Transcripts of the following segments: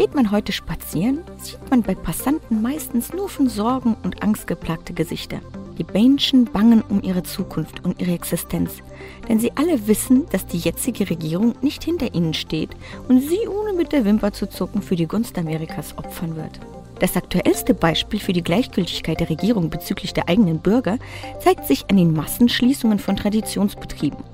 Geht man heute spazieren, sieht man bei Passanten meistens nur von Sorgen und Angst geplagte Gesichter. Die Menschen bangen um ihre Zukunft und ihre Existenz, denn sie alle wissen, dass die jetzige Regierung nicht hinter ihnen steht und sie ohne mit der Wimper zu zucken für die Gunst Amerikas opfern wird. Das aktuellste Beispiel für die Gleichgültigkeit der Regierung bezüglich der eigenen Bürger zeigt sich an den Massenschließungen von Traditionsbetrieben.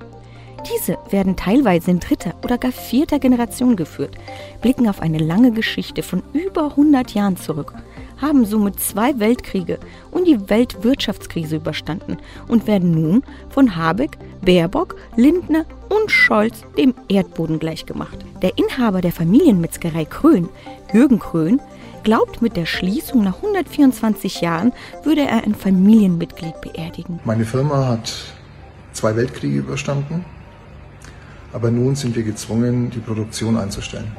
Diese werden teilweise in dritter oder gar vierter Generation geführt, blicken auf eine lange Geschichte von über 100 Jahren zurück, haben somit zwei Weltkriege und die Weltwirtschaftskrise überstanden und werden nun von Habeck, Baerbock, Lindner und Scholz dem Erdboden gleichgemacht. Der Inhaber der Familienmetzgerei Krön, Jürgen Krön, glaubt, mit der Schließung nach 124 Jahren würde er ein Familienmitglied beerdigen. Meine Firma hat zwei Weltkriege überstanden, aber nun sind wir gezwungen, die Produktion einzustellen.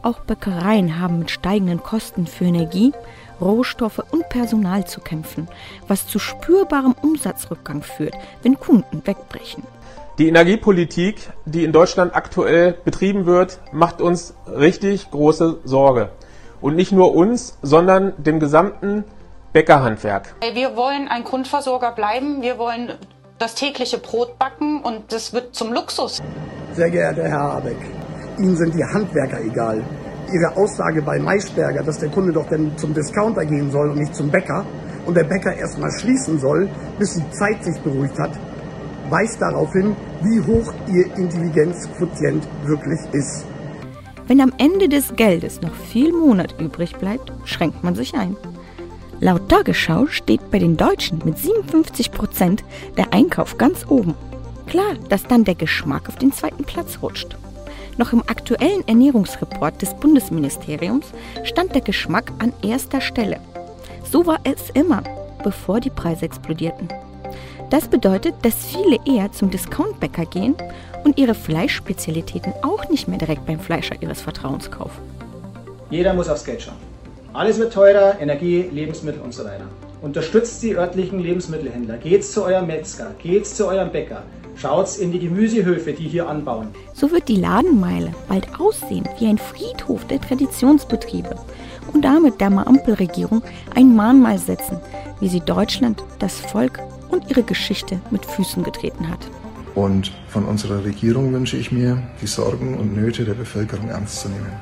Auch Bäckereien haben mit steigenden Kosten für Energie, Rohstoffe und Personal zu kämpfen, was zu spürbarem Umsatzrückgang führt, wenn Kunden wegbrechen. Die Energiepolitik, die in Deutschland aktuell betrieben wird, macht uns richtig große Sorge. Und nicht nur uns, sondern dem gesamten Bäckerhandwerk. Wir wollen ein Grundversorger bleiben. Wir wollen das tägliche Brot backen und das wird zum Luxus. Sehr geehrter Herr Habeck, Ihnen sind die Handwerker egal. Ihre Aussage bei Maischberger, dass der Kunde doch denn zum Discounter gehen soll und nicht zum Bäcker und der Bäcker erstmal schließen soll, bis die Zeit sich beruhigt hat, weist darauf hin, wie hoch Ihr Intelligenzquotient wirklich ist. Wenn am Ende des Geldes noch viel Monat übrig bleibt, schränkt man sich ein. Laut Tagesschau steht bei den Deutschen mit 57 Prozent der Einkauf ganz oben. Klar, dass dann der Geschmack auf den zweiten Platz rutscht. Noch im aktuellen Ernährungsreport des Bundesministeriums stand der Geschmack an erster Stelle. So war es immer, bevor die Preise explodierten. Das bedeutet, dass viele eher zum Discountbäcker gehen und ihre Fleischspezialitäten auch nicht mehr direkt beim Fleischer ihres Vertrauens kaufen. Jeder muss aufs Geld schauen. Alles wird teurer, Energie, Lebensmittel und so weiter. Unterstützt die örtlichen Lebensmittelhändler, geht's zu eurem Metzger, geht's zu eurem Bäcker, schaut's in die Gemüsehöfe, die hier anbauen. So wird die Ladenmeile bald aussehen wie ein Friedhof der Traditionsbetriebe und damit der Ampelregierung ein Mahnmal setzen, wie sie Deutschland, das Volk und ihre Geschichte mit Füßen getreten hat. Und von unserer Regierung wünsche ich mir, die Sorgen und Nöte der Bevölkerung ernst zu nehmen.